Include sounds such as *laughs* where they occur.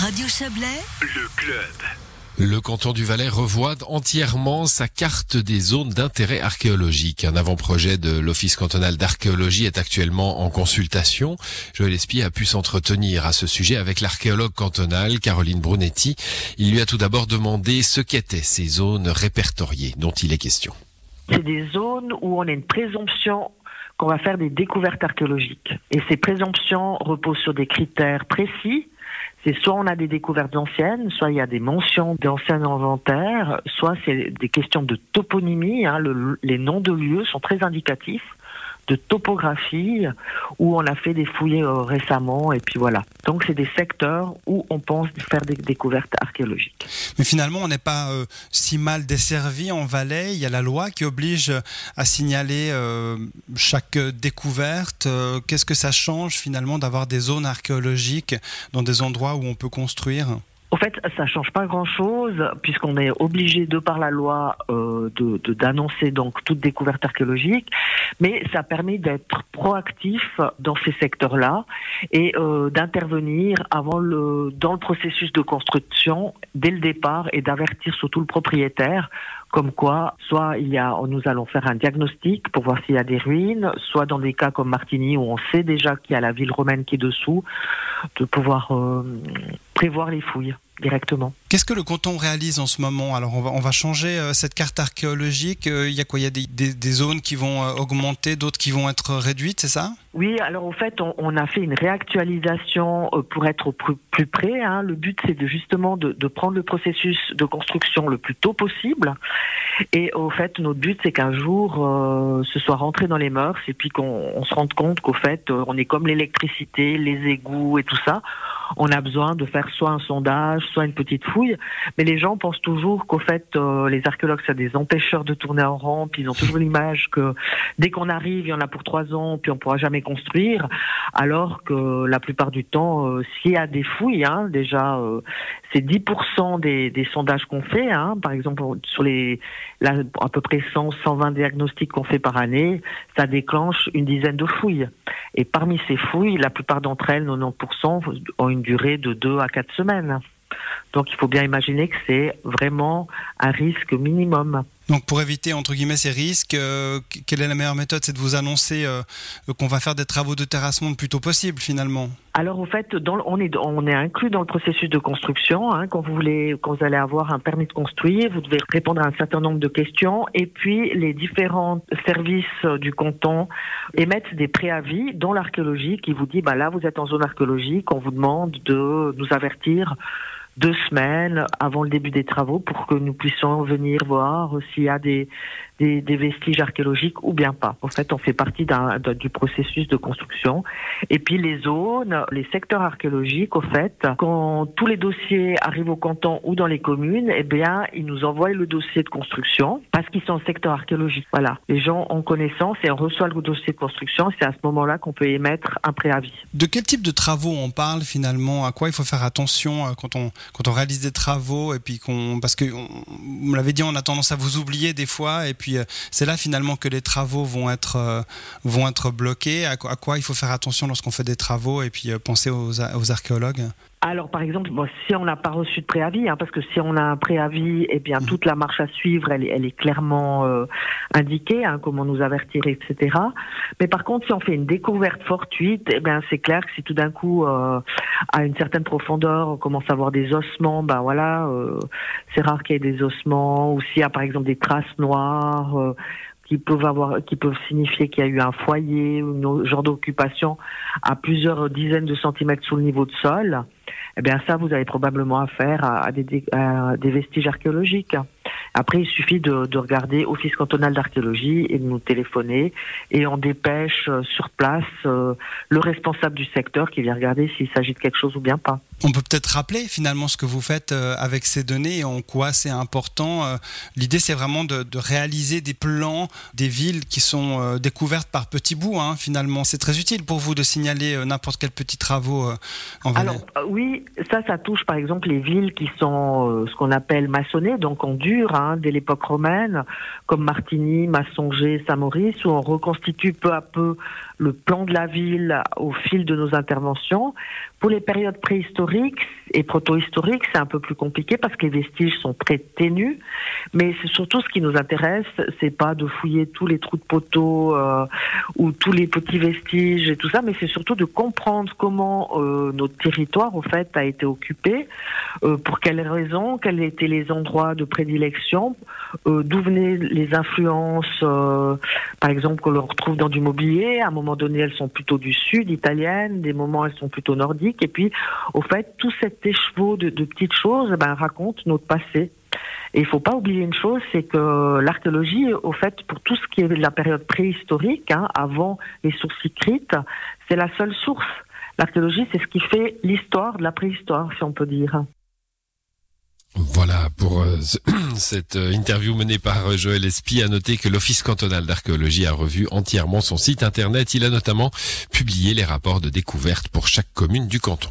Radio Chablais, le club. Le canton du Valais revoit entièrement sa carte des zones d'intérêt archéologique. Un avant-projet de l'Office cantonal d'archéologie est actuellement en consultation. Joël Espy a pu s'entretenir à ce sujet avec l'archéologue cantonale Caroline Brunetti. Il lui a tout d'abord demandé ce qu'étaient ces zones répertoriées dont il est question. C'est des zones où on a une présomption qu'on va faire des découvertes archéologiques. Et ces présomptions reposent sur des critères précis c'est soit on a des découvertes anciennes, soit il y a des mentions d'anciens inventaires, soit c'est des questions de toponymie. Hein, les noms de lieux sont très indicatifs de topographie où on a fait des fouilles euh, récemment et puis voilà. Donc c'est des secteurs où on pense faire des découvertes archéologiques. Mais finalement, on n'est pas euh, si mal desservi en Valais. Il y a la loi qui oblige à signaler euh, chaque découverte. Qu'est-ce que ça change finalement d'avoir des zones archéologiques dans des endroits où on peut construire? Au fait, ça change pas grand-chose puisqu'on est obligé de par la loi euh, de d'annoncer donc toute découverte archéologique, mais ça permet d'être proactif dans ces secteurs-là et euh, d'intervenir avant le dans le processus de construction dès le départ et d'avertir surtout le propriétaire comme quoi, soit il y a, nous allons faire un diagnostic pour voir s'il y a des ruines, soit dans des cas comme Martigny où on sait déjà qu'il y a la ville romaine qui est dessous, de pouvoir euh, prévoir les fouilles directement. Qu'est-ce que le canton réalise en ce moment? Alors on va, on va changer euh, cette carte archéologique. Euh, il y a quoi? Il y a des, des, zones qui vont augmenter, d'autres qui vont être réduites, c'est ça? Oui, alors au fait, on, a fait une réactualisation pour être au plus, plus près. Hein. Le but, c'est de, justement de, de, prendre le processus de construction le plus tôt possible et au fait, notre but, c'est qu'un jour, euh, ce soit rentré dans les mœurs et puis qu'on se rende compte qu'au fait, euh, on est comme l'électricité, les égouts et tout ça. On a besoin de faire soit un sondage, soit une petite fouille. Mais les gens pensent toujours qu'au fait, euh, les archéologues, c'est des empêcheurs de tourner en. Puis ils ont toujours *laughs* l'image que dès qu'on arrive, il y en a pour trois ans, puis on pourra jamais construire. Alors que la plupart du temps, s'il y a des fouilles, hein, déjà, c'est 10% des, des sondages qu'on fait. Hein, par exemple, sur les là, à peu près 100, 120 diagnostics qu'on fait par année, ça déclenche une dizaine de fouilles. Et parmi ces fouilles, la plupart d'entre elles, 90%, ont une durée de 2 à 4 semaines. Donc il faut bien imaginer que c'est vraiment un risque minimum. Donc pour éviter entre guillemets ces risques, euh, quelle est la meilleure méthode C'est de vous annoncer euh, qu'on va faire des travaux de terrassement le plus tôt possible finalement? Alors au fait, dans, on, est, on est inclus dans le processus de construction. Hein, quand vous voulez, quand vous allez avoir un permis de construire, vous devez répondre à un certain nombre de questions et puis les différents services du canton émettent des préavis dans l'archéologie qui vous dit bah là vous êtes en zone archéologique, on vous demande de nous avertir deux semaines avant le début des travaux pour que nous puissions venir voir s'il y a des, des, vestiges archéologiques ou bien pas. En fait, on fait partie du processus de construction. Et puis les zones, les secteurs archéologiques, au fait, quand tous les dossiers arrivent au canton ou dans les communes, eh bien, ils nous envoient le dossier de construction parce qu'ils sont en secteur archéologique. Voilà. Les gens ont connaissance et on reçoit le dossier de construction. C'est à ce moment-là qu'on peut émettre un préavis. De quel type de travaux on parle finalement? À quoi il faut faire attention euh, quand on, quand on réalise des travaux et puis qu'on, parce que vous l'avez dit, on a tendance à vous oublier des fois et puis euh, c'est là finalement que les travaux vont être, euh, vont être bloqués. À, quoi il faut faire attention lorsqu'on fait des travaux et puis euh, penser aux, archéologues alors, par exemple, si on n'a pas reçu de préavis, hein, parce que si on a un préavis, eh bien, mmh. toute la marche à suivre, elle, elle est clairement indiquée, hein, comment nous avertir, etc. Mais par contre, si on fait une découverte fortuite, eh bien, c'est clair que si tout d'un coup, à une certaine profondeur, on commence à avoir des ossements, ben voilà, c'est rare qu'il y ait des ossements, ou s'il y a par exemple des traces noires, euh, qui peuvent avoir, qui peuvent signifier qu'il y a eu un foyer ou un genre d'occupation à plusieurs dizaines de centimètres sous le niveau de sol. Eh bien, ça, vous avez probablement affaire à, des, vestiges archéologiques. Après, il suffit de, de regarder Office cantonal d'archéologie et de nous téléphoner et on dépêche euh, sur place euh, le responsable du secteur qui vient regarder s'il s'agit de quelque chose ou bien pas. On peut peut-être rappeler finalement ce que vous faites euh, avec ces données et en quoi c'est important. L'idée, c'est vraiment de, de, réaliser des plans des villes qui sont découvertes par petits bouts. Hein, finalement, c'est très utile pour vous de signaler n'importe quel petit travaux en. Alors oui, ça, ça touche par exemple les villes qui sont ce qu'on appelle maçonnées, donc en dur. Hein, dès l'époque romaine, comme Martigny, Massonger, Saint-Maurice, où on reconstitue peu à peu le plan de la ville au fil de nos interventions. Pour les périodes préhistoriques et proto-historiques, c'est un peu plus compliqué parce que les vestiges sont très ténus. Mais c'est surtout ce qui nous intéresse, c'est pas de fouiller tous les trous de poteaux euh, ou tous les petits vestiges et tout ça, mais c'est surtout de comprendre comment euh, notre territoire, au fait, a été occupé, euh, pour quelles raisons, quels étaient les endroits de prédilection, euh, d'où venaient les influences, euh, par exemple, que l'on retrouve dans du mobilier. À un moment donné, elles sont plutôt du sud, italiennes, des moments, elles sont plutôt nordiques. Et puis, au fait, tout cet écheveau de, de petites choses ben, raconte notre passé. Et il faut pas oublier une chose, c'est que l'archéologie, au fait, pour tout ce qui est de la période préhistorique, hein, avant les sources écrites, c'est la seule source. L'archéologie, c'est ce qui fait l'histoire de la préhistoire, si on peut dire. Voilà pour euh, *clears throat* cette euh, interview menée par euh, Joël Espy. À noter que l'Office cantonal d'archéologie a revu entièrement son site internet. Il a notamment publié les rapports de découverte pour chaque commune du canton.